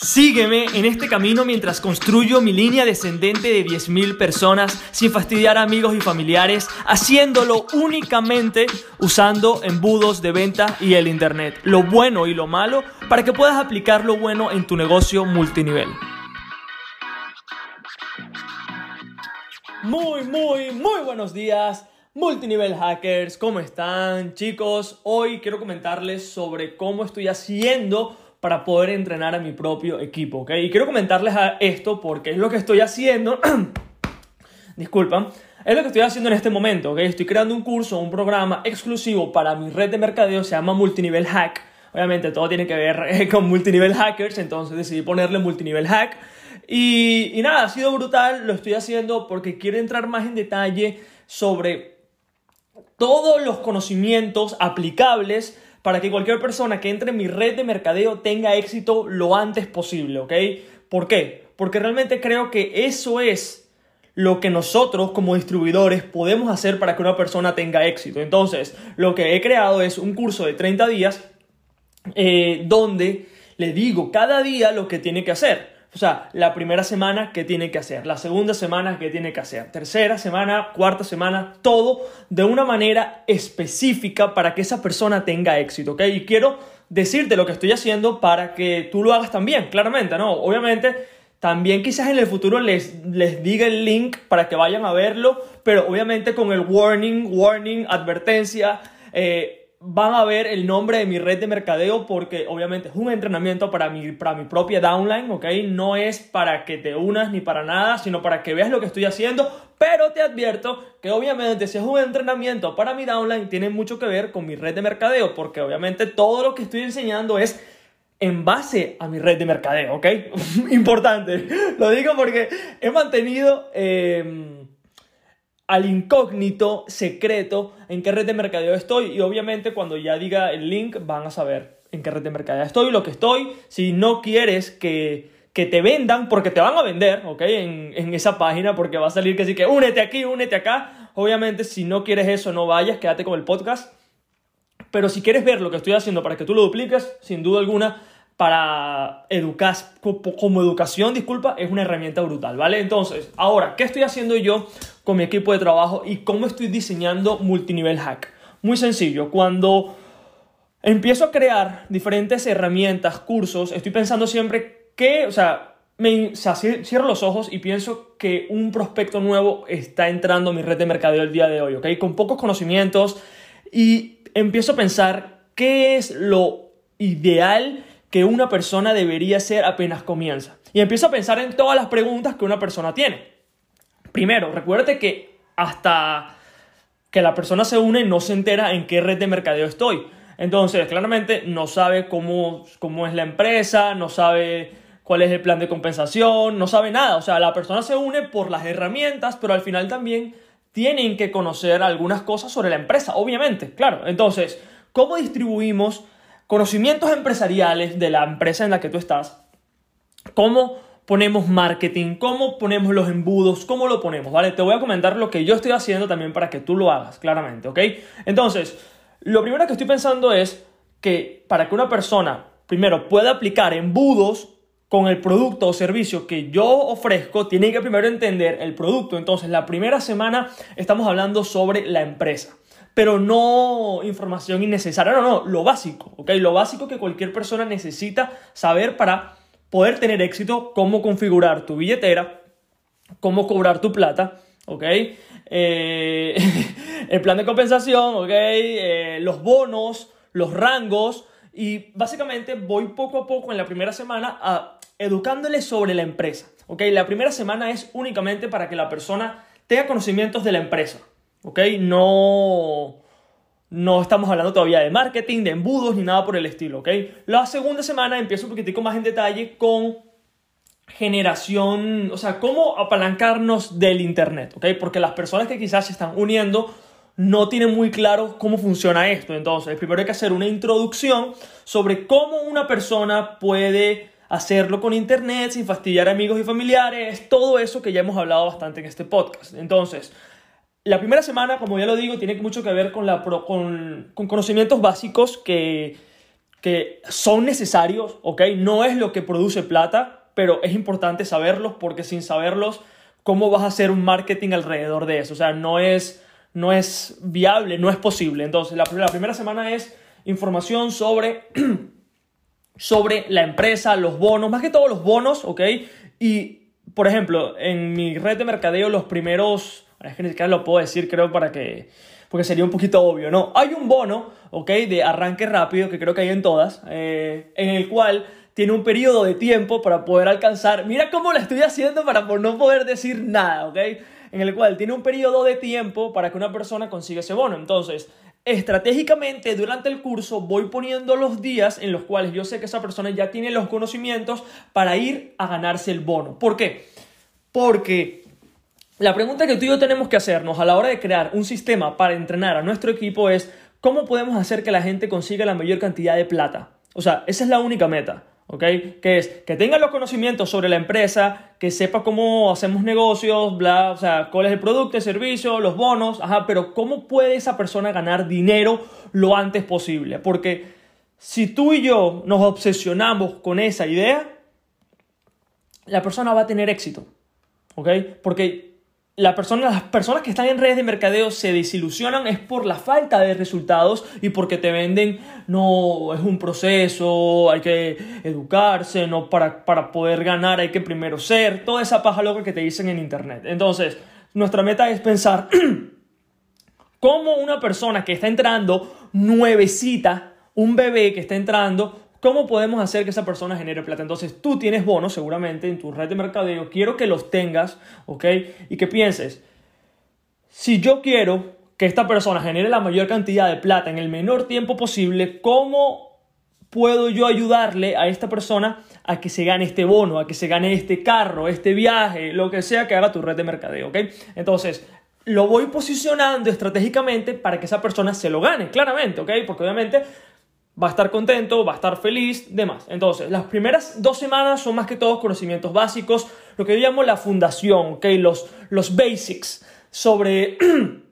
Sígueme en este camino mientras construyo mi línea descendente de 10.000 personas sin fastidiar a amigos y familiares, haciéndolo únicamente usando embudos de venta y el Internet, lo bueno y lo malo, para que puedas aplicar lo bueno en tu negocio multinivel. Muy, muy, muy buenos días. Multinivel hackers, ¿cómo están chicos? Hoy quiero comentarles sobre cómo estoy haciendo para poder entrenar a mi propio equipo, ¿ok? Y quiero comentarles a esto porque es lo que estoy haciendo, disculpan, es lo que estoy haciendo en este momento, ¿ok? Estoy creando un curso, un programa exclusivo para mi red de mercadeo, se llama Multinivel Hack. Obviamente todo tiene que ver eh, con multinivel hackers, entonces decidí ponerle multinivel hack. Y, y nada, ha sido brutal, lo estoy haciendo porque quiero entrar más en detalle sobre todos los conocimientos aplicables para que cualquier persona que entre en mi red de mercadeo tenga éxito lo antes posible, ¿ok? ¿Por qué? Porque realmente creo que eso es lo que nosotros como distribuidores podemos hacer para que una persona tenga éxito. Entonces, lo que he creado es un curso de 30 días eh, donde le digo cada día lo que tiene que hacer. O sea, la primera semana, ¿qué tiene que hacer? La segunda semana, ¿qué tiene que hacer? Tercera semana, cuarta semana, todo de una manera específica para que esa persona tenga éxito, ¿ok? Y quiero decirte lo que estoy haciendo para que tú lo hagas también, claramente, ¿no? Obviamente, también quizás en el futuro les, les diga el link para que vayan a verlo, pero obviamente con el warning, warning, advertencia, eh, van a ver el nombre de mi red de mercadeo porque obviamente es un entrenamiento para mi, para mi propia downline, ¿ok? No es para que te unas ni para nada, sino para que veas lo que estoy haciendo, pero te advierto que obviamente si es un entrenamiento para mi downline tiene mucho que ver con mi red de mercadeo porque obviamente todo lo que estoy enseñando es en base a mi red de mercadeo, ¿ok? Importante, lo digo porque he mantenido... Eh, al incógnito secreto en qué red de mercadeo estoy y obviamente cuando ya diga el link van a saber en qué red de mercadeo estoy, lo que estoy. Si no quieres que, que te vendan, porque te van a vender, ¿ok? En, en, esa página, porque va a salir que sí que únete aquí, únete acá. Obviamente, si no quieres eso, no vayas, quédate con el podcast. Pero si quieres ver lo que estoy haciendo para que tú lo dupliques, sin duda alguna, para educar, como educación, disculpa, es una herramienta brutal, ¿vale? Entonces, ahora, ¿qué estoy haciendo yo con mi equipo de trabajo y cómo estoy diseñando multinivel hack? Muy sencillo, cuando empiezo a crear diferentes herramientas, cursos, estoy pensando siempre que, o sea, me, cierro los ojos y pienso que un prospecto nuevo está entrando a mi red de mercadeo el día de hoy, ¿ok? Con pocos conocimientos y empiezo a pensar qué es lo ideal que una persona debería hacer apenas comienza. Y empiezo a pensar en todas las preguntas que una persona tiene. Primero, recuerde que hasta que la persona se une no se entera en qué red de mercadeo estoy. Entonces, claramente no sabe cómo, cómo es la empresa, no sabe cuál es el plan de compensación, no sabe nada. O sea, la persona se une por las herramientas, pero al final también tienen que conocer algunas cosas sobre la empresa, obviamente, claro. Entonces, ¿cómo distribuimos conocimientos empresariales de la empresa en la que tú estás, cómo ponemos marketing, cómo ponemos los embudos, cómo lo ponemos, ¿vale? Te voy a comentar lo que yo estoy haciendo también para que tú lo hagas, claramente, ¿ok? Entonces, lo primero que estoy pensando es que para que una persona, primero, pueda aplicar embudos con el producto o servicio que yo ofrezco, tiene que primero entender el producto. Entonces, la primera semana estamos hablando sobre la empresa pero no información innecesaria, no, no, lo básico, ¿ok? Lo básico que cualquier persona necesita saber para poder tener éxito, cómo configurar tu billetera, cómo cobrar tu plata, ¿ok? Eh, el plan de compensación, ¿ok? Eh, los bonos, los rangos, y básicamente voy poco a poco en la primera semana a, educándole sobre la empresa, ¿ok? La primera semana es únicamente para que la persona tenga conocimientos de la empresa, ¿ok? No, no estamos hablando todavía de marketing, de embudos ni nada por el estilo, ¿ok? La segunda semana empiezo un poquitico más en detalle con generación, o sea, cómo apalancarnos del Internet, ¿ok? Porque las personas que quizás se están uniendo no tienen muy claro cómo funciona esto. Entonces, primero hay que hacer una introducción sobre cómo una persona puede hacerlo con internet sin fastidiar amigos y familiares, todo eso que ya hemos hablado bastante en este podcast. Entonces, la primera semana, como ya lo digo, tiene mucho que ver con, la, con, con conocimientos básicos que que son necesarios, ¿ok? No es lo que produce plata, pero es importante saberlos porque sin saberlos, ¿cómo vas a hacer un marketing alrededor de eso? O sea, no es, no es viable, no es posible. Entonces, la, primera semana es información sobre, sobre la empresa, los bonos, más que todo los bonos, ¿ok? Y, por ejemplo, en mi red de mercadeo, los primeros, es que ni siquiera lo puedo decir, creo, para que porque sería un poquito obvio, ¿no? Hay un bono, ¿ok? De arranque rápido, que creo que hay en todas, eh, en el cual tiene un periodo de tiempo para poder alcanzar, mira cómo lo estoy haciendo para no poder decir nada, ¿ok? En el cual tiene un periodo de tiempo para que una persona consiga ese bono. Entonces, estratégicamente durante el curso voy poniendo los días en los cuales yo sé que esa persona ya tiene los conocimientos para ir a ganarse el bono. ¿Por qué? Porque la pregunta que tú y yo tenemos que hacernos a la hora de crear un sistema para entrenar a nuestro equipo es cómo podemos hacer que la gente consiga la mayor cantidad de plata. O sea, esa es la única meta. ¿ok? Que es que tenga los conocimientos sobre la empresa, que sepa cómo hacemos negocios, bla, o sea, cuál es el producto, el servicio, los bonos, ajá, pero cómo puede esa persona ganar dinero lo antes posible. Porque si tú y yo nos obsesionamos con esa idea, la persona va a tener éxito, ¿ok? Porque las personas que están en redes de mercadeo se desilusionan es por la falta de resultados y porque te venden, no, es un proceso, hay que educarse, no, para, para poder ganar hay que primero ser, toda esa paja loca que te dicen en internet. Entonces, nuestra meta es pensar cómo una persona que está entrando nuevecita, un bebé que está entrando, ¿Cómo podemos hacer que esa persona genere plata? Entonces tú tienes bonos seguramente en tu red de mercadeo, quiero que los tengas, ¿ok? Y que pienses, si yo quiero que esta persona genere la mayor cantidad de plata en el menor tiempo posible, ¿cómo puedo yo ayudarle a esta persona a que se gane este bono, a que se gane este carro, este viaje, lo que sea que haga tu red de mercadeo, ¿ok? Entonces, lo voy posicionando estratégicamente para que esa persona se lo gane, claramente, ¿ok? Porque obviamente va a estar contento, va a estar feliz, demás. Entonces, las primeras dos semanas son más que todos conocimientos básicos, lo que yo llamo la fundación, ¿ok? Los, los basics sobre...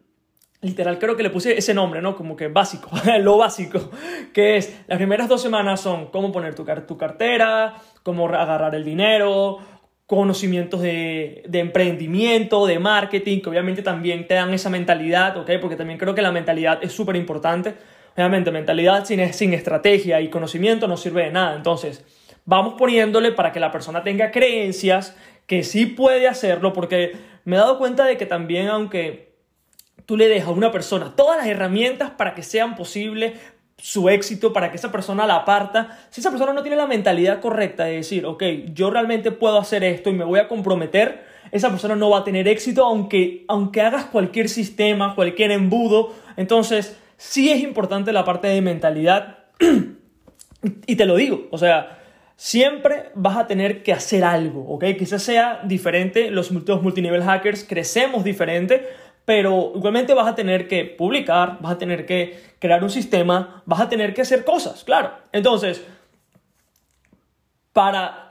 literal, creo que le puse ese nombre, ¿no? Como que básico, lo básico, que es, las primeras dos semanas son cómo poner tu, tu cartera, cómo agarrar el dinero, conocimientos de, de, emprendimiento, de marketing, que obviamente también te dan esa mentalidad, ¿ok? Porque también creo que la mentalidad es súper importante Obviamente, mentalidad sin, sin estrategia y conocimiento no sirve de nada. Entonces, vamos poniéndole para que la persona tenga creencias que sí puede hacerlo, porque me he dado cuenta de que también, aunque tú le dejas a una persona todas las herramientas para que sean posible su éxito, para que esa persona la aparta, si esa persona no tiene la mentalidad correcta de decir, ok, yo realmente puedo hacer esto y me voy a comprometer, esa persona no va a tener éxito aunque, aunque hagas cualquier sistema, cualquier embudo. Entonces, sí es importante la parte de mentalidad. y te lo digo, o sea, siempre vas a tener que hacer algo, ¿ok? Quizás sea diferente, los, multinivel hackers crecemos diferente, pero igualmente vas a tener que publicar, vas a tener que crear un sistema, vas a tener que hacer cosas, claro. Entonces, para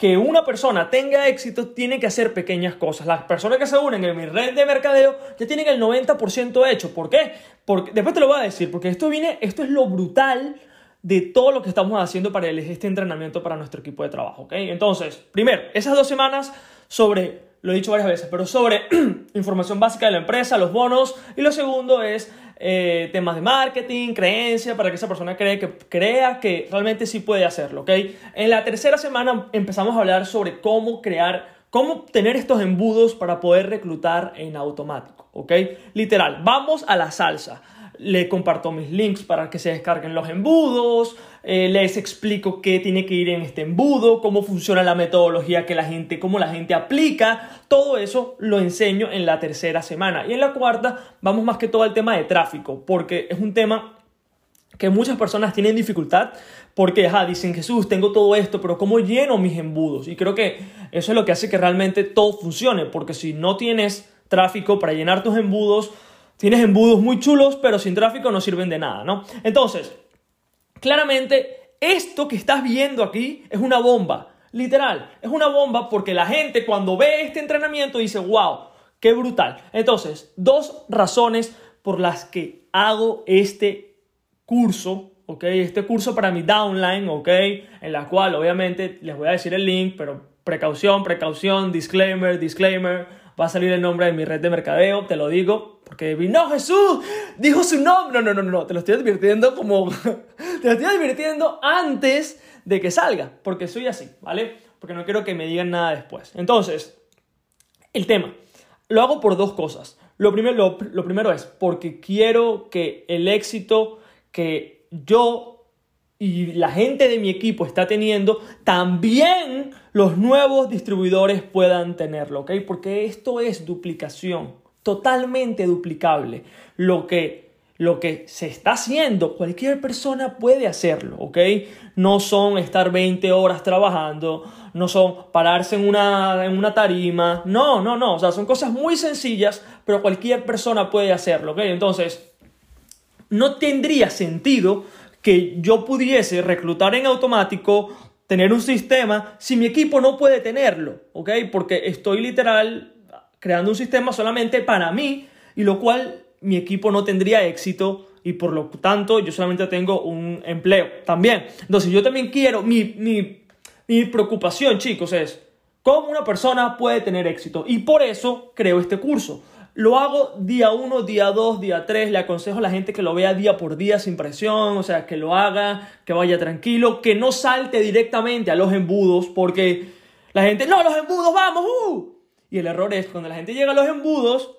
que una persona tenga éxito tiene que hacer pequeñas cosas. Las personas que se unen en mi red de mercadeo ya tienen el 90% hecho. ¿Por qué? Porque, después te lo voy a decir, porque esto viene, esto es lo brutal de todo lo que estamos haciendo para este entrenamiento para nuestro equipo de trabajo. ¿ok? Entonces, primero, esas dos semanas sobre lo he dicho varias veces, pero sobre información básica de la empresa, los bonos, y lo segundo es eh, temas de marketing, creencia, para que esa persona cree que, crea que realmente sí puede hacerlo, ¿ok? En la tercera semana empezamos a hablar sobre cómo crear, cómo tener estos embudos para poder reclutar en automático, ¿ok? Literal, vamos a la salsa le comparto mis links para que se descarguen los embudos, eh, les explico qué tiene que ir en este embudo, cómo funciona la metodología que la gente, cómo la gente aplica, todo eso lo enseño en la tercera semana. Y en la cuarta vamos más que todo al tema de tráfico, porque es un tema que muchas personas tienen dificultad porque dicen Jesús, tengo todo esto, pero ¿cómo lleno mis embudos? Y creo que eso es lo que hace que realmente todo funcione, porque si no tienes tráfico para llenar tus embudos, Tienes embudos muy chulos, pero sin tráfico no sirven de nada, ¿no? Entonces, claramente, esto que estás viendo aquí es una bomba. Literal, es una bomba porque la gente cuando ve este entrenamiento dice, wow, qué brutal. Entonces, dos razones por las que hago este curso, ¿ok? Este curso para mi downline, ¿ok? En la cual obviamente les voy a decir el link, pero precaución, precaución, disclaimer, disclaimer. Va a salir el nombre de mi red de mercadeo, te lo digo, porque no, Jesús dijo su nombre. No, no, no, no, te lo estoy advirtiendo como... te lo estoy advirtiendo antes de que salga, porque soy así, ¿vale? Porque no quiero que me digan nada después. Entonces, el tema. Lo hago por dos cosas. Lo primero, lo, primero es porque quiero que el éxito que yo y la gente de mi equipo está teniendo, también los nuevos distribuidores puedan tenerlo, ¿ok? Porque esto es duplicación, totalmente duplicable. Lo que lo que se está haciendo, cualquier persona puede hacerlo, ¿ok? No son estar 20 horas trabajando, no son pararse en una, en una tarima, no, no, no, o sea, son cosas muy sencillas, pero cualquier persona puede hacerlo, ¿ok? Entonces, no tendría sentido que yo pudiese reclutar en automático, tener un sistema, si mi equipo no puede tenerlo, ¿ok? Porque estoy literal creando un sistema solamente para mí, y lo cual mi equipo no tendría éxito y por lo tanto yo solamente tengo un empleo también. Entonces yo también quiero, mi, mi, mi preocupación chicos es cómo una persona puede tener éxito y por eso creo este curso. Lo hago día 1, día 2, día 3. Le aconsejo a la gente que lo vea día por día sin presión, o sea, que lo haga, que vaya tranquilo, que no salte directamente a los embudos, porque la gente, no, los embudos, vamos, uh". Y el error es cuando la gente llega a los embudos,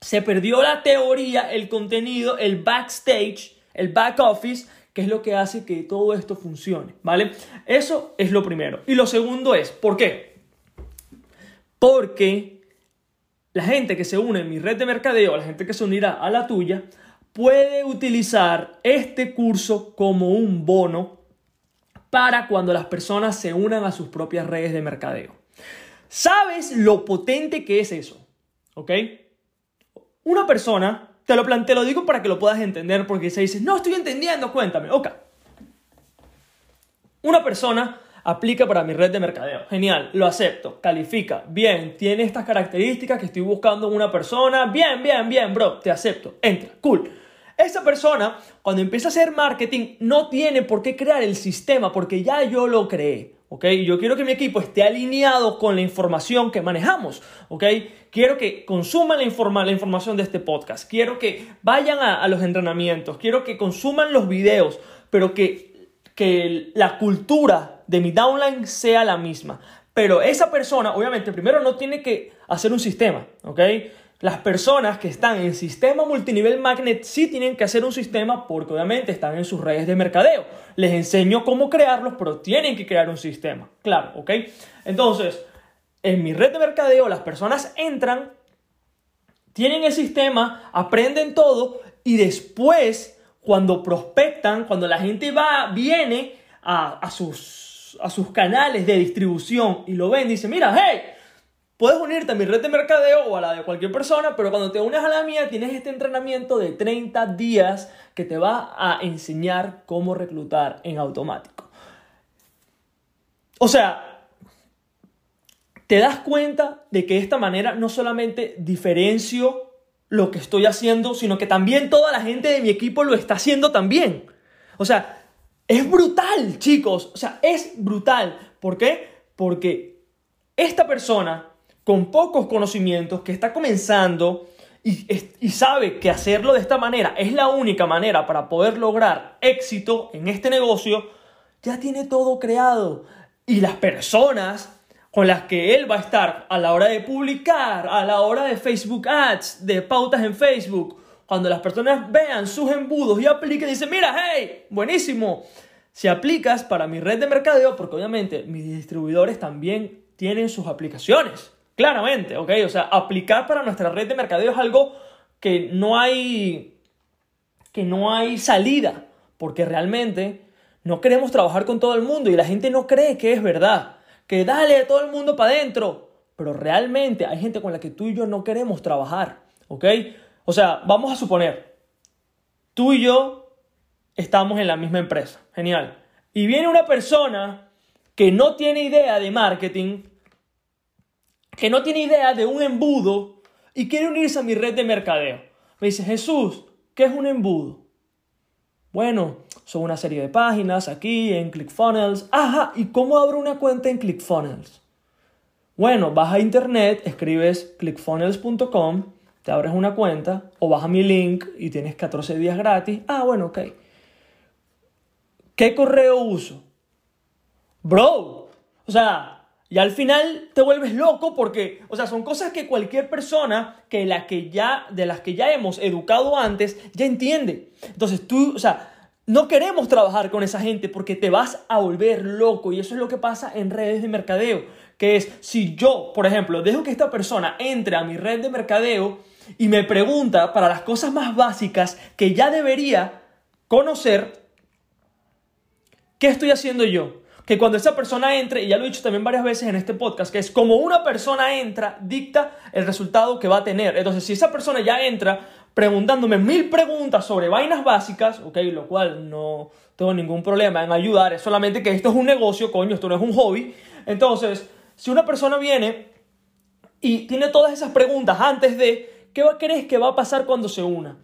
se perdió la teoría, el contenido, el backstage, el back office, que es lo que hace que todo esto funcione, ¿vale? Eso es lo primero. Y lo segundo es, ¿por qué? Porque la gente que se une en mi red de mercadeo, la gente que se unirá a la tuya, puede utilizar este curso como un bono para cuando las personas se unan a sus propias redes de mercadeo. ¿Sabes lo potente que es eso? ¿Ok? Una persona, te lo planteo, lo digo para que lo puedas entender, porque se dice, no estoy entendiendo, cuéntame. Ok. Una persona aplica para mi red de mercadeo. Genial, lo acepto, califica. Bien, tiene estas características que estoy buscando en una persona. Bien, bien, bien, bro, te acepto. Entra, cool. Esa persona, cuando empieza a hacer marketing, no tiene por qué crear el sistema, porque ya yo lo creé. ¿Ok? Yo quiero que mi equipo esté alineado con la información que manejamos, ¿ok? Quiero que consuman la, la información de este podcast, quiero que vayan a, los entrenamientos, quiero que consuman los videos, pero que, que la cultura de mi downline sea la misma. Pero esa persona, obviamente, primero no tiene que hacer un sistema, ¿ok? Las personas que están en sistema multinivel magnet sí tienen que hacer un sistema porque obviamente están en sus redes de mercadeo. Les enseño cómo crearlos, pero tienen que crear un sistema. Claro, ¿ok? Entonces, en mi red de mercadeo las personas entran, tienen el sistema, aprenden todo y después, cuando prospectan, cuando la gente va, viene a, sus, a sus canales de distribución y lo ven, dice, mira, hey, Puedes unirte a mi red de mercadeo o a la de cualquier persona, pero cuando te unes a la mía tienes este entrenamiento de 30 días que te va a enseñar cómo reclutar en automático. O sea, te das cuenta de que de esta manera no solamente diferencio lo que estoy haciendo, sino que también toda la gente de mi equipo lo está haciendo también. O sea, es brutal, chicos. O sea, es brutal. ¿Por qué? Porque esta persona con pocos conocimientos, que está comenzando y, sabe que hacerlo de esta manera es la única manera para poder lograr éxito en este negocio, ya tiene todo creado. Y las personas con las que él va a estar a la hora de publicar, a la hora de Facebook Ads, de pautas en Facebook, cuando las personas vean sus embudos y apliquen, dicen, mira, hey, buenísimo. Si aplicas para mi red de mercadeo, porque obviamente mis distribuidores también tienen sus aplicaciones. Claramente, ¿ok? O sea, aplicar para nuestra red de mercadeo es algo que no hay, que no hay salida, porque realmente no queremos trabajar con todo el mundo y la gente no cree que es verdad, que dale todo el mundo para adentro, pero realmente hay gente con la que tú y yo no queremos trabajar, ¿ok? O sea, vamos a suponer, tú y yo estamos en la misma empresa, genial, y viene una persona que no tiene idea de marketing, que no tiene idea de un embudo y quiere unirse a mi red de mercadeo. Me dice, Jesús, ¿qué es un embudo? Bueno, son una serie de páginas aquí en ClickFunnels. Ajá, ¿y cómo abro una cuenta en ClickFunnels? Bueno, vas a internet, escribes clickfunnels.com, te abres una cuenta o vas a mi link y tienes 14 días gratis. Ah, bueno, ok. ¿Qué correo uso? Bro, o sea, y al final te vuelves loco porque, o sea, son cosas que cualquier persona que, que ya, de las que ya hemos educado antes ya entiende. Entonces tú, o sea, no queremos trabajar con esa gente porque te vas a volver loco y eso es lo que pasa en redes de mercadeo, que es si yo, por ejemplo, dejo que esta persona entre a mi red de mercadeo y me pregunta para las cosas más básicas que ya debería conocer, ¿qué estoy haciendo yo? Que cuando esa persona entre, y ya lo he dicho también varias veces en este podcast, que es como una persona entra, dicta el resultado que va a tener. Entonces, si esa persona ya entra preguntándome mil preguntas sobre vainas básicas, ok, lo cual no tengo ningún problema en ayudar, es solamente que esto es un negocio, coño, esto no es un hobby. Entonces, si una persona viene y tiene todas esas preguntas antes de, ¿qué crees que va a pasar cuando se una?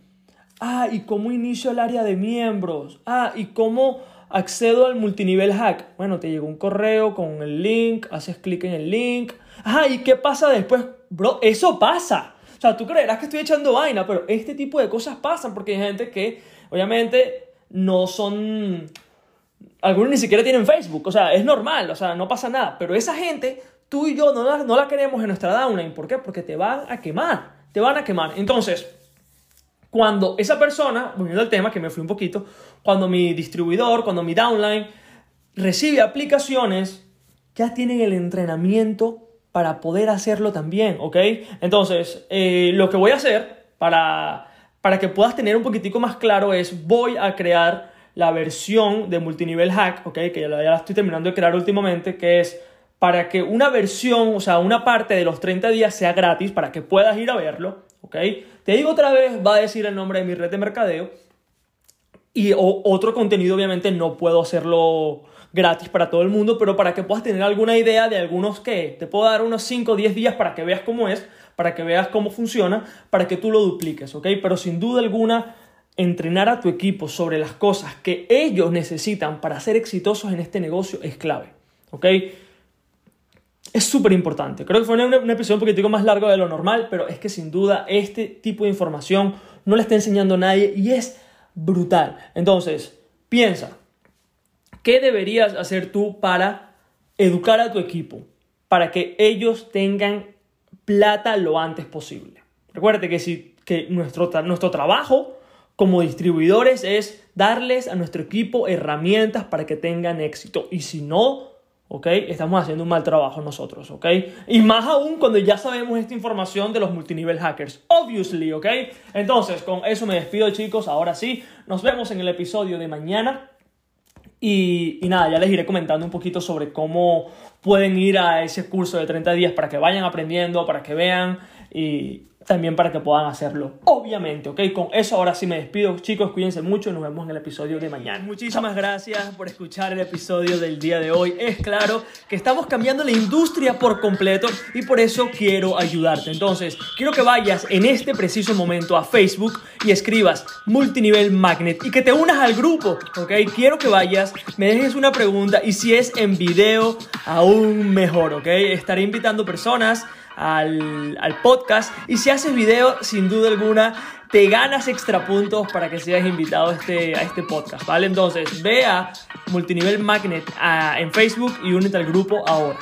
Ah, ¿y cómo inicio el área de miembros? Ah, ¿y cómo accedo al multinivel hack? Bueno, te llegó un correo con el link, haces clic en el link. Ah, ¿y qué pasa después? Bro, eso pasa. O sea, tú creerás que estoy echando vaina, pero este tipo de cosas pasan porque hay gente que, obviamente, no son... Algunos ni siquiera tienen Facebook, o sea, es normal, o sea, no pasa nada. Pero esa gente, tú y yo no la, no la queremos en nuestra downline. ¿Por qué? Porque te van a quemar, te van a quemar. Entonces, cuando esa persona, volviendo al tema que me fui un poquito, cuando mi distribuidor, cuando mi downline recibe aplicaciones, ya tienen el entrenamiento para poder hacerlo también, ¿ok? Entonces, eh, lo que voy a hacer para, para que puedas tener un poquitico más claro es, voy a crear la versión de multinivel hack, ¿ok? Que ya la estoy terminando de crear últimamente, que es para que una versión, o sea, una parte de los 30 días sea gratis, para que puedas ir a verlo, ¿ok? Te digo otra vez, va a decir el nombre de mi red de mercadeo. Y otro contenido, obviamente, no puedo hacerlo gratis para todo el mundo, pero para que puedas tener alguna idea de algunos que te puedo dar unos 5 o 10 días para que veas cómo es, para que veas cómo funciona, para que tú lo dupliques, ¿ok? Pero sin duda alguna, entrenar a tu equipo sobre las cosas que ellos necesitan para ser exitosos en este negocio es clave, ¿ok? Es súper importante. Creo que fue un, un, episodio un poquitico más largo de lo normal, pero es que sin duda este tipo de información no le está enseñando nadie y es brutal. Entonces, piensa, ¿qué deberías hacer tú para educar a tu equipo? Para que ellos tengan plata lo antes posible. Recuerde que, que nuestro, nuestro trabajo como distribuidores es darles a nuestro equipo herramientas para que tengan éxito. Y si no, ¿ok? Estamos haciendo un mal trabajo nosotros, ¿ok? Y más aún cuando ya sabemos esta información de los multinivel hackers, obviously, ¿ok? Entonces, con eso me despido chicos, ahora sí, nos vemos en el episodio de mañana. Y, y, nada, ya les iré comentando un poquito sobre cómo pueden ir a ese curso de 30 días para que vayan aprendiendo, para que vean y, también para que puedan hacerlo. Obviamente, ¿ok? Con eso ahora sí me despido, chicos. Cuídense mucho. Nos vemos en el episodio de mañana. Muchísimas gracias por escuchar el episodio del día de hoy. Es claro que estamos cambiando la industria por completo y por eso quiero ayudarte. Entonces, quiero que vayas en este preciso momento a Facebook y escribas multinivel magnet y que te unas al grupo, ¿ok? Quiero que vayas, me dejes una pregunta y si es en video, aún mejor, ¿ok? Estaré invitando personas al, al podcast. Y si haces video, sin duda alguna, te ganas extra puntos para que seas invitado a este, a este podcast, ¿vale? Entonces, ve a Multinivel Magnet en Facebook y únete al grupo ahora.